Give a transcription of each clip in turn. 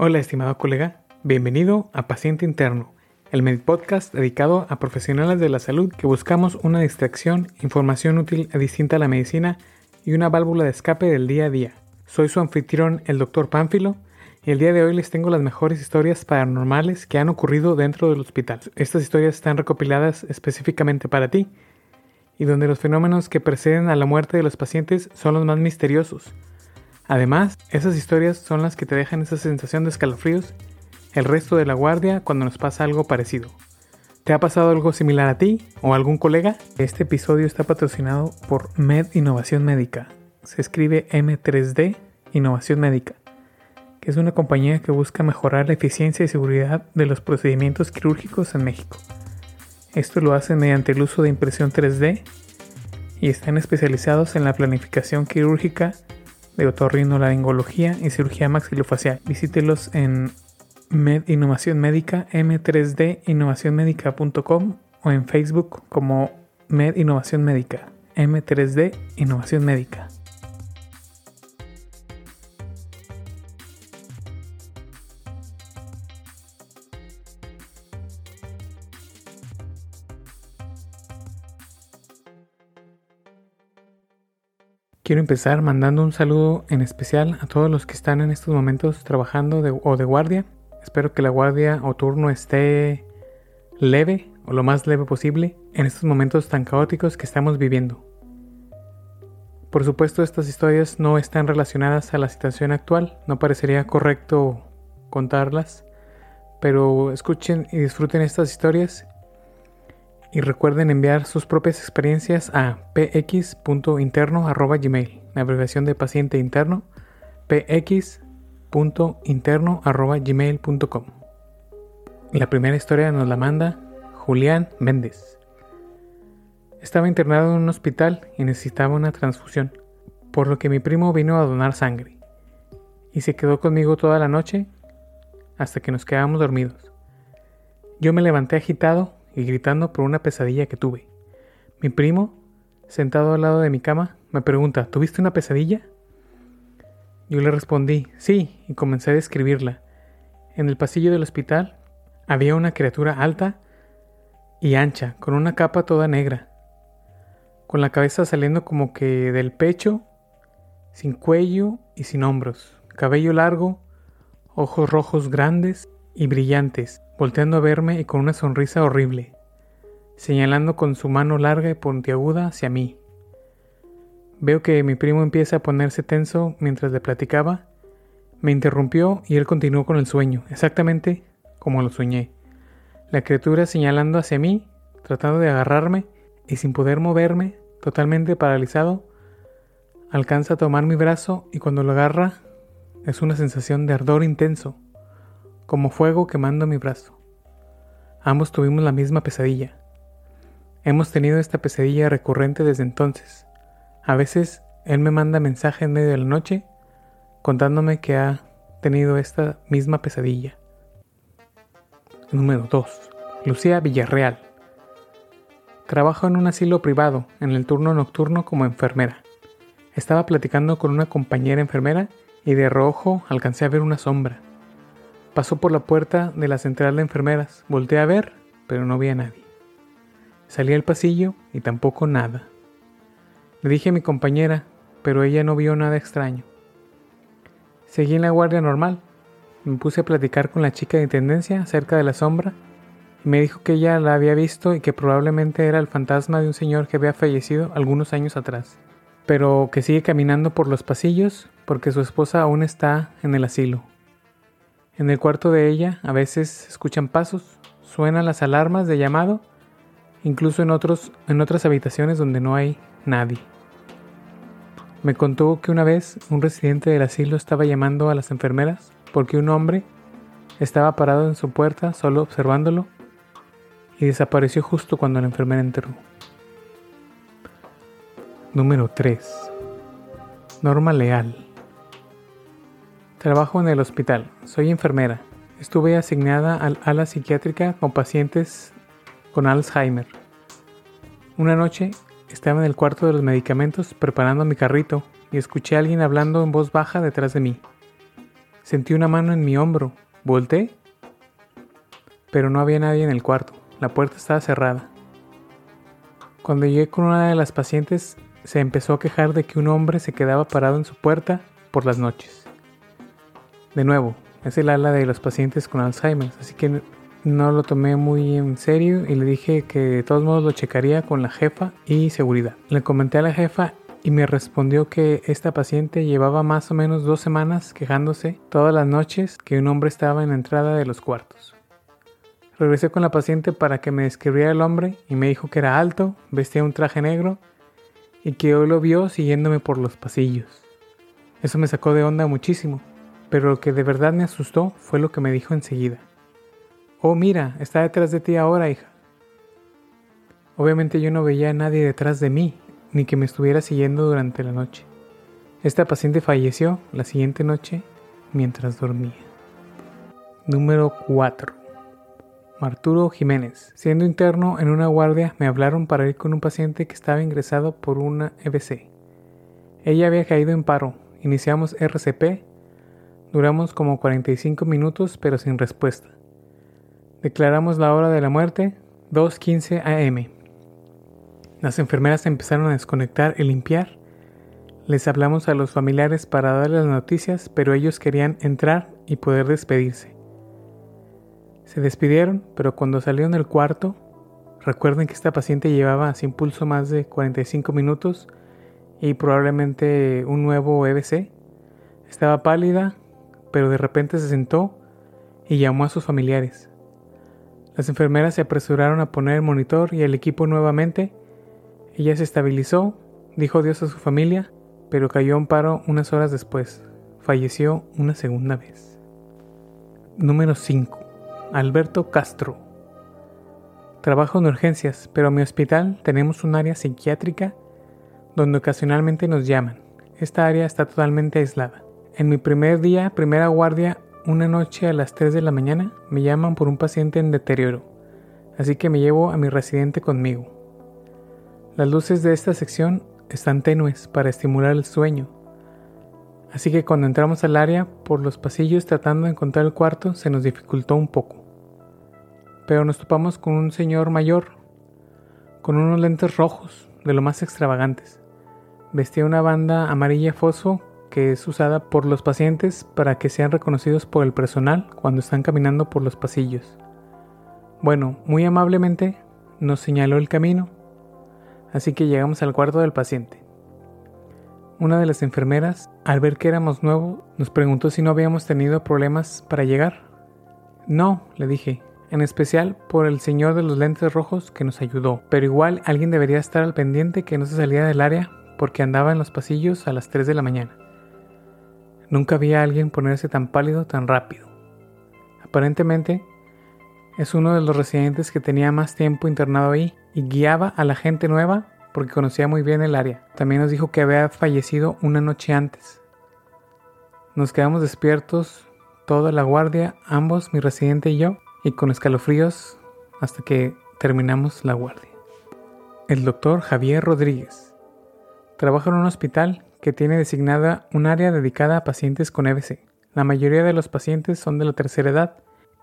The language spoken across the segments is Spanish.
Hola, estimado colega. Bienvenido a Paciente Interno, el podcast dedicado a profesionales de la salud que buscamos una distracción, información útil distinta a la medicina y una válvula de escape del día a día. Soy su anfitrión, el Dr. Pánfilo, y el día de hoy les tengo las mejores historias paranormales que han ocurrido dentro del hospital. Estas historias están recopiladas específicamente para ti, y donde los fenómenos que preceden a la muerte de los pacientes son los más misteriosos Además, esas historias son las que te dejan esa sensación de escalofríos el resto de la guardia cuando nos pasa algo parecido. ¿Te ha pasado algo similar a ti o a algún colega? Este episodio está patrocinado por Med Innovación Médica. Se escribe M3D Innovación Médica, que es una compañía que busca mejorar la eficiencia y seguridad de los procedimientos quirúrgicos en México. Esto lo hacen mediante el uso de impresión 3D y están especializados en la planificación quirúrgica de otorrinolaringología y cirugía maxilofacial. Visítelos en Med Innovación Médica, m3d innovacionmédica.com o en Facebook como Med Innovación Médica, M3D Innovación Médica. Quiero empezar mandando un saludo en especial a todos los que están en estos momentos trabajando o de guardia. Espero que la guardia o turno esté leve o lo más leve posible en estos momentos tan caóticos que estamos viviendo. Por supuesto, estas historias no están relacionadas a la situación actual, no parecería correcto contarlas, pero escuchen y disfruten estas historias y recuerden enviar sus propias experiencias a px.interno.gmail, la abreviación de paciente interno, px.interno.gmail.com. La primera historia nos la manda Julián Méndez. Estaba internado en un hospital y necesitaba una transfusión, por lo que mi primo vino a donar sangre y se quedó conmigo toda la noche hasta que nos quedamos dormidos. Yo me levanté agitado y gritando por una pesadilla que tuve. Mi primo, sentado al lado de mi cama, me pregunta, ¿tuviste una pesadilla? Yo le respondí, sí, y comencé a describirla. En el pasillo del hospital había una criatura alta y ancha, con una capa toda negra, con la cabeza saliendo como que del pecho, sin cuello y sin hombros, cabello largo, ojos rojos grandes y brillantes, volteando a verme y con una sonrisa horrible, señalando con su mano larga y puntiaguda hacia mí. Veo que mi primo empieza a ponerse tenso mientras le platicaba. Me interrumpió y él continuó con el sueño, exactamente como lo soñé. La criatura señalando hacia mí, tratando de agarrarme y sin poder moverme, totalmente paralizado, alcanza a tomar mi brazo y cuando lo agarra es una sensación de ardor intenso como fuego quemando mi brazo. Ambos tuvimos la misma pesadilla. Hemos tenido esta pesadilla recurrente desde entonces. A veces él me manda mensaje en medio de la noche contándome que ha tenido esta misma pesadilla. Número 2. Lucía Villarreal. Trabajo en un asilo privado, en el turno nocturno como enfermera. Estaba platicando con una compañera enfermera y de rojo alcancé a ver una sombra. Pasó por la puerta de la central de enfermeras. Volté a ver, pero no vi a nadie. Salí al pasillo y tampoco nada. Le dije a mi compañera, pero ella no vio nada extraño. Seguí en la guardia normal. Me puse a platicar con la chica de intendencia acerca de la sombra y me dijo que ella la había visto y que probablemente era el fantasma de un señor que había fallecido algunos años atrás, pero que sigue caminando por los pasillos porque su esposa aún está en el asilo. En el cuarto de ella a veces escuchan pasos, suenan las alarmas de llamado, incluso en, otros, en otras habitaciones donde no hay nadie. Me contó que una vez un residente del asilo estaba llamando a las enfermeras porque un hombre estaba parado en su puerta solo observándolo y desapareció justo cuando la enfermera entró. Número 3. Norma Leal. Trabajo en el hospital, soy enfermera. Estuve asignada al ala psiquiátrica con pacientes con Alzheimer. Una noche estaba en el cuarto de los medicamentos preparando mi carrito y escuché a alguien hablando en voz baja detrás de mí. Sentí una mano en mi hombro. Volté, pero no había nadie en el cuarto. La puerta estaba cerrada. Cuando llegué con una de las pacientes, se empezó a quejar de que un hombre se quedaba parado en su puerta por las noches. De nuevo, es el ala de los pacientes con Alzheimer, así que no lo tomé muy en serio y le dije que de todos modos lo checaría con la jefa y seguridad. Le comenté a la jefa y me respondió que esta paciente llevaba más o menos dos semanas quejándose todas las noches que un hombre estaba en la entrada de los cuartos. Regresé con la paciente para que me describiera el hombre y me dijo que era alto, vestía un traje negro y que hoy lo vio siguiéndome por los pasillos. Eso me sacó de onda muchísimo, pero lo que de verdad me asustó fue lo que me dijo enseguida. Oh, mira, está detrás de ti ahora, hija. Obviamente yo no veía a nadie detrás de mí, ni que me estuviera siguiendo durante la noche. Esta paciente falleció la siguiente noche mientras dormía. Número 4. Arturo Jiménez. Siendo interno en una guardia, me hablaron para ir con un paciente que estaba ingresado por una EBC. Ella había caído en paro. Iniciamos RCP. Duramos como 45 minutos, pero sin respuesta. Declaramos la hora de la muerte, 2.15 am. Las enfermeras empezaron a desconectar y limpiar. Les hablamos a los familiares para darles las noticias, pero ellos querían entrar y poder despedirse. Se despidieron, pero cuando salieron del cuarto, recuerden que esta paciente llevaba sin pulso más de 45 minutos y probablemente un nuevo EBC. Estaba pálida, pero de repente se sentó y llamó a sus familiares. Las enfermeras se apresuraron a poner el monitor y el equipo nuevamente. Ella se estabilizó, dijo adiós a su familia, pero cayó en paro unas horas después. Falleció una segunda vez. Número 5. Alberto Castro. Trabajo en urgencias, pero en mi hospital tenemos un área psiquiátrica donde ocasionalmente nos llaman. Esta área está totalmente aislada. En mi primer día, primera guardia, una noche a las 3 de la mañana me llaman por un paciente en deterioro, así que me llevo a mi residente conmigo. Las luces de esta sección están tenues para estimular el sueño, así que cuando entramos al área por los pasillos tratando de encontrar el cuarto se nos dificultó un poco. Pero nos topamos con un señor mayor, con unos lentes rojos, de lo más extravagantes. Vestía una banda amarilla fosfo que es usada por los pacientes para que sean reconocidos por el personal cuando están caminando por los pasillos. Bueno, muy amablemente nos señaló el camino, así que llegamos al cuarto del paciente. Una de las enfermeras, al ver que éramos nuevos, nos preguntó si no habíamos tenido problemas para llegar. No, le dije, en especial por el señor de los lentes rojos que nos ayudó, pero igual alguien debería estar al pendiente que no se saliera del área porque andaba en los pasillos a las 3 de la mañana. Nunca había alguien ponerse tan pálido tan rápido. Aparentemente, es uno de los residentes que tenía más tiempo internado ahí y guiaba a la gente nueva porque conocía muy bien el área. También nos dijo que había fallecido una noche antes. Nos quedamos despiertos toda la guardia, ambos, mi residente y yo, y con escalofríos hasta que terminamos la guardia. El doctor Javier Rodríguez trabaja en un hospital que tiene designada un área dedicada a pacientes con EBC. La mayoría de los pacientes son de la tercera edad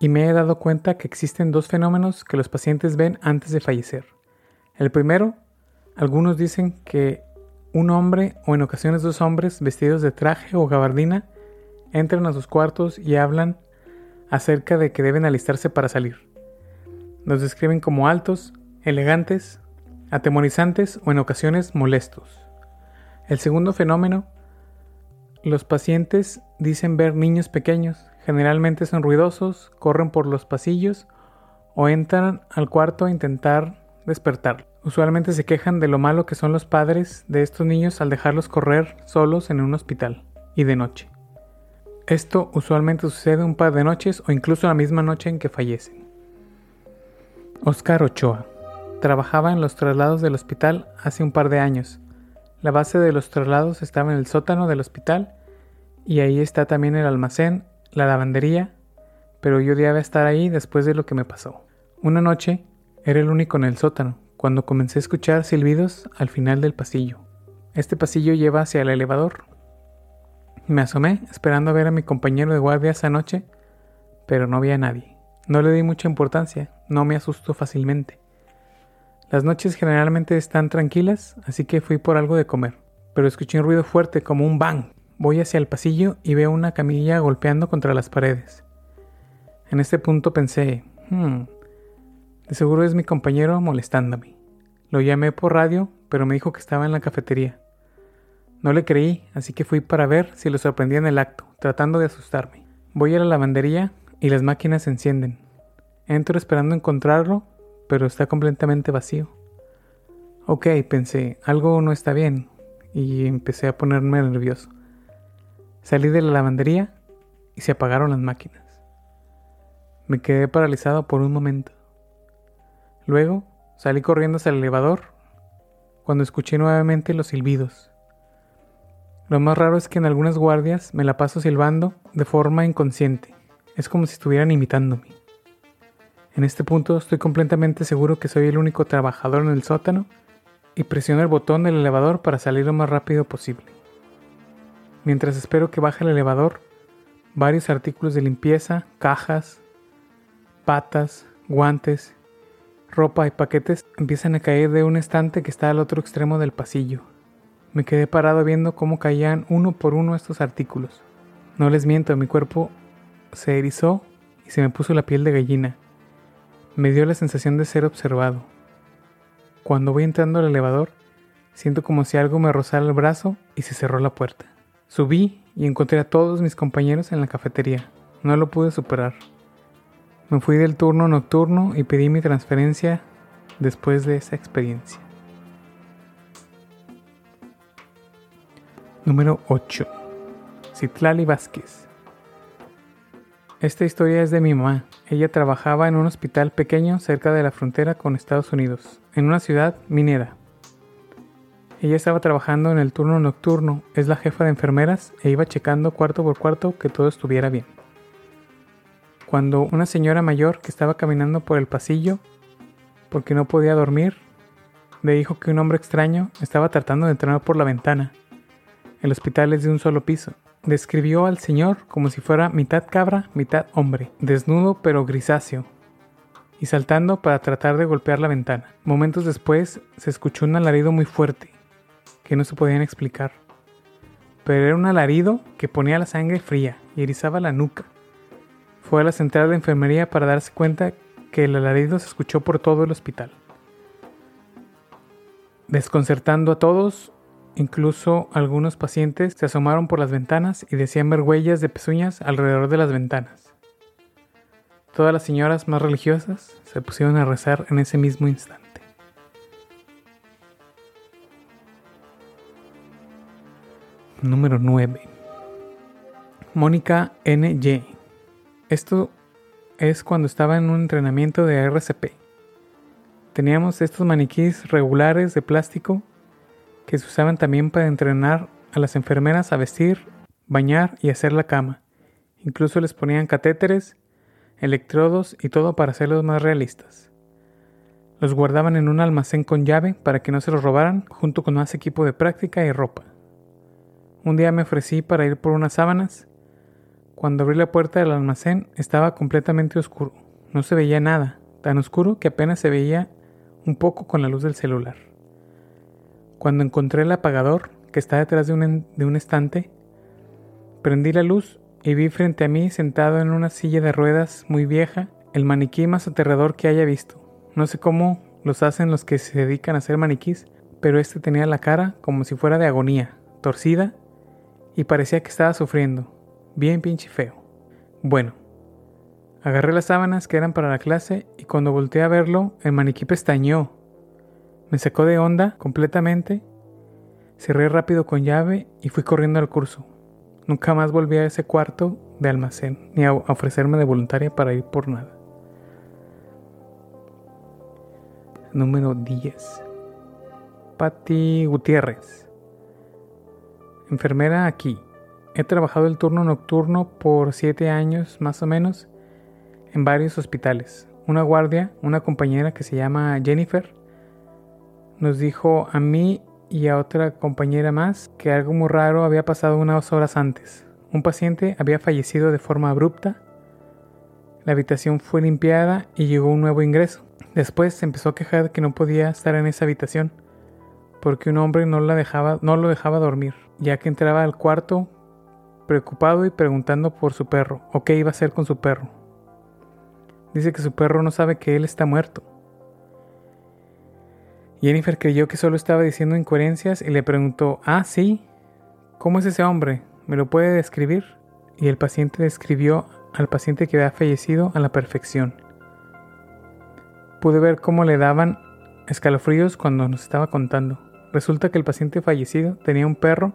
y me he dado cuenta que existen dos fenómenos que los pacientes ven antes de fallecer. El primero, algunos dicen que un hombre o en ocasiones dos hombres vestidos de traje o gabardina entran a sus cuartos y hablan acerca de que deben alistarse para salir. Los describen como altos, elegantes, atemorizantes o en ocasiones molestos. El segundo fenómeno, los pacientes dicen ver niños pequeños, generalmente son ruidosos, corren por los pasillos o entran al cuarto a intentar despertar. Usualmente se quejan de lo malo que son los padres de estos niños al dejarlos correr solos en un hospital y de noche. Esto usualmente sucede un par de noches o incluso la misma noche en que fallecen. Oscar Ochoa trabajaba en los traslados del hospital hace un par de años la base de los traslados estaba en el sótano del hospital y ahí está también el almacén, la lavandería, pero yo odiaba estar ahí después de lo que me pasó. Una noche era el único en el sótano cuando comencé a escuchar silbidos al final del pasillo. Este pasillo lleva hacia el elevador. Me asomé esperando a ver a mi compañero de guardia esa noche, pero no había nadie. No le di mucha importancia, no me asusto fácilmente. Las noches generalmente están tranquilas, así que fui por algo de comer, pero escuché un ruido fuerte como un bang. Voy hacia el pasillo y veo una camilla golpeando contra las paredes. En este punto pensé, hmm, de seguro es mi compañero molestándome. Lo llamé por radio, pero me dijo que estaba en la cafetería. No le creí, así que fui para ver si lo sorprendía en el acto, tratando de asustarme. Voy a la lavandería y las máquinas se encienden. Entro esperando encontrarlo, pero está completamente vacío. Ok, pensé, algo no está bien, y empecé a ponerme nervioso. Salí de la lavandería y se apagaron las máquinas. Me quedé paralizado por un momento. Luego salí corriendo hacia el elevador cuando escuché nuevamente los silbidos. Lo más raro es que en algunas guardias me la paso silbando de forma inconsciente. Es como si estuvieran imitándome. En este punto estoy completamente seguro que soy el único trabajador en el sótano y presiono el botón del elevador para salir lo más rápido posible. Mientras espero que baje el elevador, varios artículos de limpieza, cajas, patas, guantes ropa y paquetes empiezan a caer de un estante que está al otro extremo del pasillo. Me quedé parado viendo cómo caían uno por uno estos artículos. No les miento, mi cuerpo se erizó y se me puso la piel de gallina. Me dio la sensación de ser observado. Cuando voy entrando al elevador, siento como si algo me rozara el brazo y se cerró la puerta. Subí y encontré a todos mis compañeros en la cafetería. No lo pude superar. Me fui del turno nocturno y pedí mi transferencia después de esa experiencia. Número 8. Citlali Vázquez. Esta historia es de mi mamá. Ella trabajaba en un hospital pequeño cerca de la frontera con Estados Unidos, en una ciudad minera. Ella estaba trabajando en el turno nocturno, es la jefa de enfermeras e iba checando cuarto por cuarto que todo estuviera bien cuando una señora mayor que estaba caminando por el pasillo porque no podía dormir le dijo que un hombre extraño estaba tratando de entrar por la ventana. El hospital es de un solo piso. Describió al señor como si fuera mitad cabra, mitad hombre, desnudo pero grisáceo, y saltando para tratar de golpear la ventana. Momentos después se escuchó un alarido muy fuerte, que no se podían explicar. Pero era un alarido que ponía la sangre fría y erizaba la nuca. Fue a la central de enfermería para darse cuenta que el alarido se escuchó por todo el hospital. Desconcertando a todos, incluso algunos pacientes se asomaron por las ventanas y decían ver huellas de pezuñas alrededor de las ventanas. Todas las señoras más religiosas se pusieron a rezar en ese mismo instante. Número 9. Mónica N.Y. Esto es cuando estaba en un entrenamiento de RCP. Teníamos estos maniquíes regulares de plástico que se usaban también para entrenar a las enfermeras a vestir, bañar y hacer la cama. Incluso les ponían catéteres, electrodos y todo para hacerlos más realistas. Los guardaban en un almacén con llave para que no se los robaran, junto con más equipo de práctica y ropa. Un día me ofrecí para ir por unas sábanas cuando abrí la puerta del almacén estaba completamente oscuro. No se veía nada, tan oscuro que apenas se veía un poco con la luz del celular. Cuando encontré el apagador, que está detrás de un, estante, prendí la luz y vi frente a mí, sentado en una silla de ruedas muy vieja, el maniquí más aterrador que haya visto. No sé cómo los hacen los que se dedican a hacer maniquís, pero este tenía la cara como si fuera de agonía, torcida, y parecía que estaba sufriendo. Bien pinche feo. Bueno, agarré las sábanas que eran para la clase y cuando volteé a verlo, el maniquí pestañó. Me sacó de onda completamente, cerré rápido con llave y fui corriendo al curso. Nunca más volví a ese cuarto de almacén, ni a ofrecerme de voluntaria para ir por nada. Número 10. Patti Gutiérrez. Enfermera aquí. He trabajado el turno nocturno por siete años más o menos en varios hospitales. Una guardia, una compañera que se llama Jennifer, nos dijo a mí y a otra compañera más que algo muy raro había pasado unas horas antes. Un paciente había fallecido de forma abrupta. La habitación fue limpiada y llegó un nuevo ingreso. Después se empezó a quejar que no podía estar en esa habitación porque un hombre no, la dejaba, no lo dejaba dormir, ya que entraba al cuarto preocupado y preguntando por su perro o qué iba a hacer con su perro. Dice que su perro no sabe que él está muerto. Jennifer creyó que solo estaba diciendo incoherencias y le preguntó, ah, sí, ¿cómo es ese hombre? ¿Me lo puede describir? Y el paciente describió al paciente que había fallecido a la perfección. Pude ver cómo le daban escalofríos cuando nos estaba contando. Resulta que el paciente fallecido tenía un perro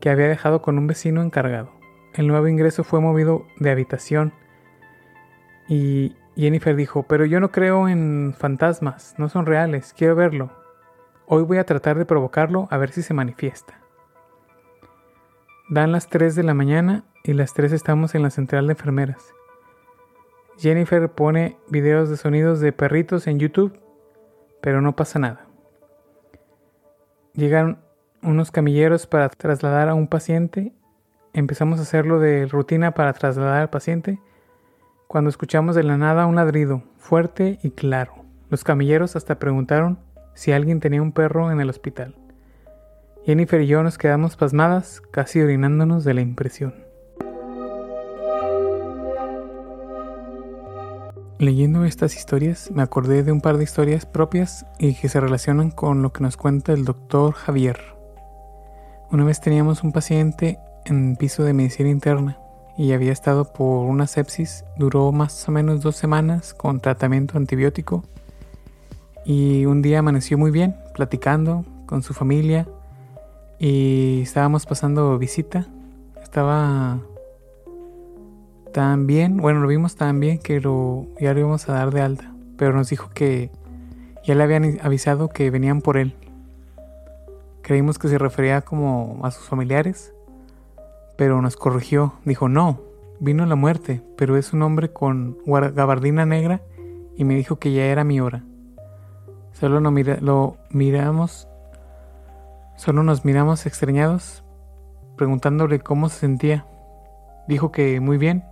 que había dejado con un vecino encargado. El nuevo ingreso fue movido de habitación y Jennifer dijo, pero yo no creo en fantasmas, no son reales, quiero verlo. Hoy voy a tratar de provocarlo a ver si se manifiesta. Dan las 3 de la mañana y las 3 estamos en la central de enfermeras. Jennifer pone videos de sonidos de perritos en YouTube, pero no pasa nada. Llegan unos camilleros para trasladar a un paciente. Empezamos a hacerlo de rutina para trasladar al paciente cuando escuchamos de la nada un ladrido fuerte y claro. Los camilleros hasta preguntaron si alguien tenía un perro en el hospital. Jennifer y yo nos quedamos pasmadas, casi orinándonos de la impresión. Leyendo estas historias me acordé de un par de historias propias y que se relacionan con lo que nos cuenta el doctor Javier. Una vez teníamos un paciente en piso de medicina interna y había estado por una sepsis. Duró más o menos dos semanas con tratamiento antibiótico. Y un día amaneció muy bien, platicando con su familia. Y estábamos pasando visita. Estaba tan bien, bueno, lo vimos tan bien que lo, ya lo íbamos a dar de alta. Pero nos dijo que ya le habían avisado que venían por él. Creímos que se refería como a sus familiares pero nos corrigió. Dijo, no, vino la muerte, pero es un hombre con gabardina negra y me dijo que ya era mi hora. Solo lo, lo miramos, solo nos miramos extrañados, preguntándole cómo se sentía. Dijo que muy bien.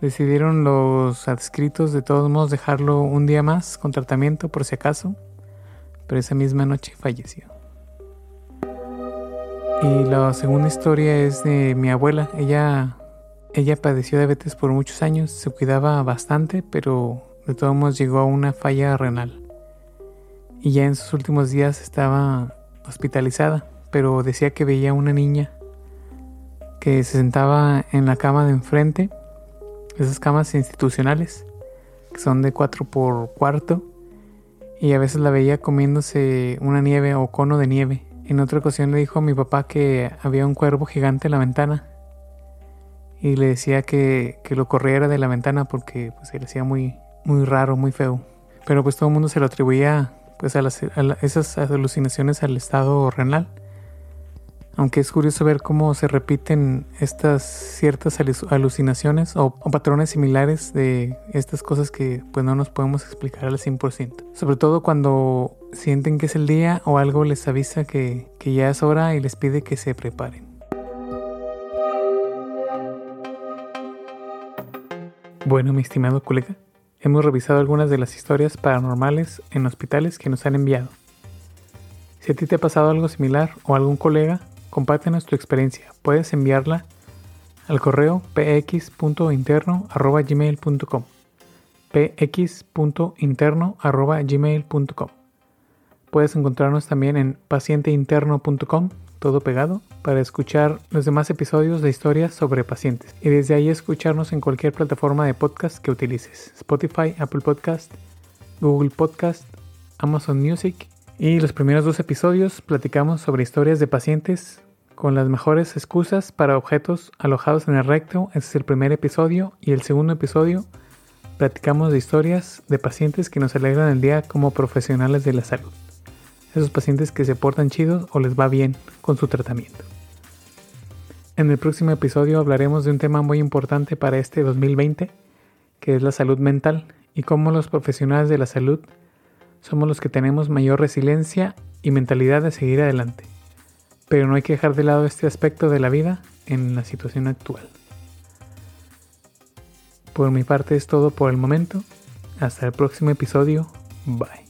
Decidieron los adscritos de todos modos dejarlo un día más con tratamiento por si acaso, pero esa misma noche falleció. Y la segunda historia es de mi abuela. Ella, ella padeció diabetes por muchos años, se cuidaba bastante, pero de todos modos llegó a una falla renal. Y ya en sus últimos días estaba hospitalizada, pero decía que veía una niña que se sentaba en la cama de enfrente, esas camas institucionales, que son de 4 por cuarto, y a veces la veía comiéndose una nieve o cono de nieve en otra ocasión le dijo a mi papá que había un cuervo gigante en la ventana y le decía que, lo corriera de la ventana porque pues, se le hacía muy, muy raro, muy feo. Pero pues todo el mundo se lo atribuía pues, a, a esas alucinaciones al estado renal. Aunque es curioso ver cómo se repiten estas ciertas alucinaciones o, patrones similares de estas cosas que pues no nos podemos explicar al 100%. Sobre todo cuando sienten que es el día o algo les avisa que, que ya es hora y les pide que se preparen. Bueno, mi estimado colega, hemos revisado algunas de las historias paranormales en hospitales que nos han enviado. Si a ti te ha pasado algo similar o algún colega, compártenos tu experiencia. Puedes enviarla al correo px.interno.gmail.com px.interno.gmail.com Puedes encontrarnos también en pacienteinterno.com, todo pegado, para escuchar los demás episodios de historias sobre pacientes. Y desde ahí escucharnos en cualquier plataforma de podcast que utilices. Spotify, Apple Podcast, Google Podcast, Amazon Music y los primeros dos episodios platicamos sobre historias de pacientes con las mejores excusas para objetos alojados en el recto. Ese es el primer episodio. Y el segundo episodio platicamos de historias de pacientes que nos alegran el día como profesionales de la salud. Esos pacientes que se portan chidos o les va bien con su tratamiento. En el próximo episodio hablaremos de un tema muy importante para este 2020, que es la salud mental y cómo los profesionales de la salud somos los que tenemos mayor resiliencia y mentalidad de seguir adelante. Pero no hay que dejar de lado este aspecto de la vida en la situación actual. Por mi parte es todo por el momento. Hasta el próximo episodio. Bye.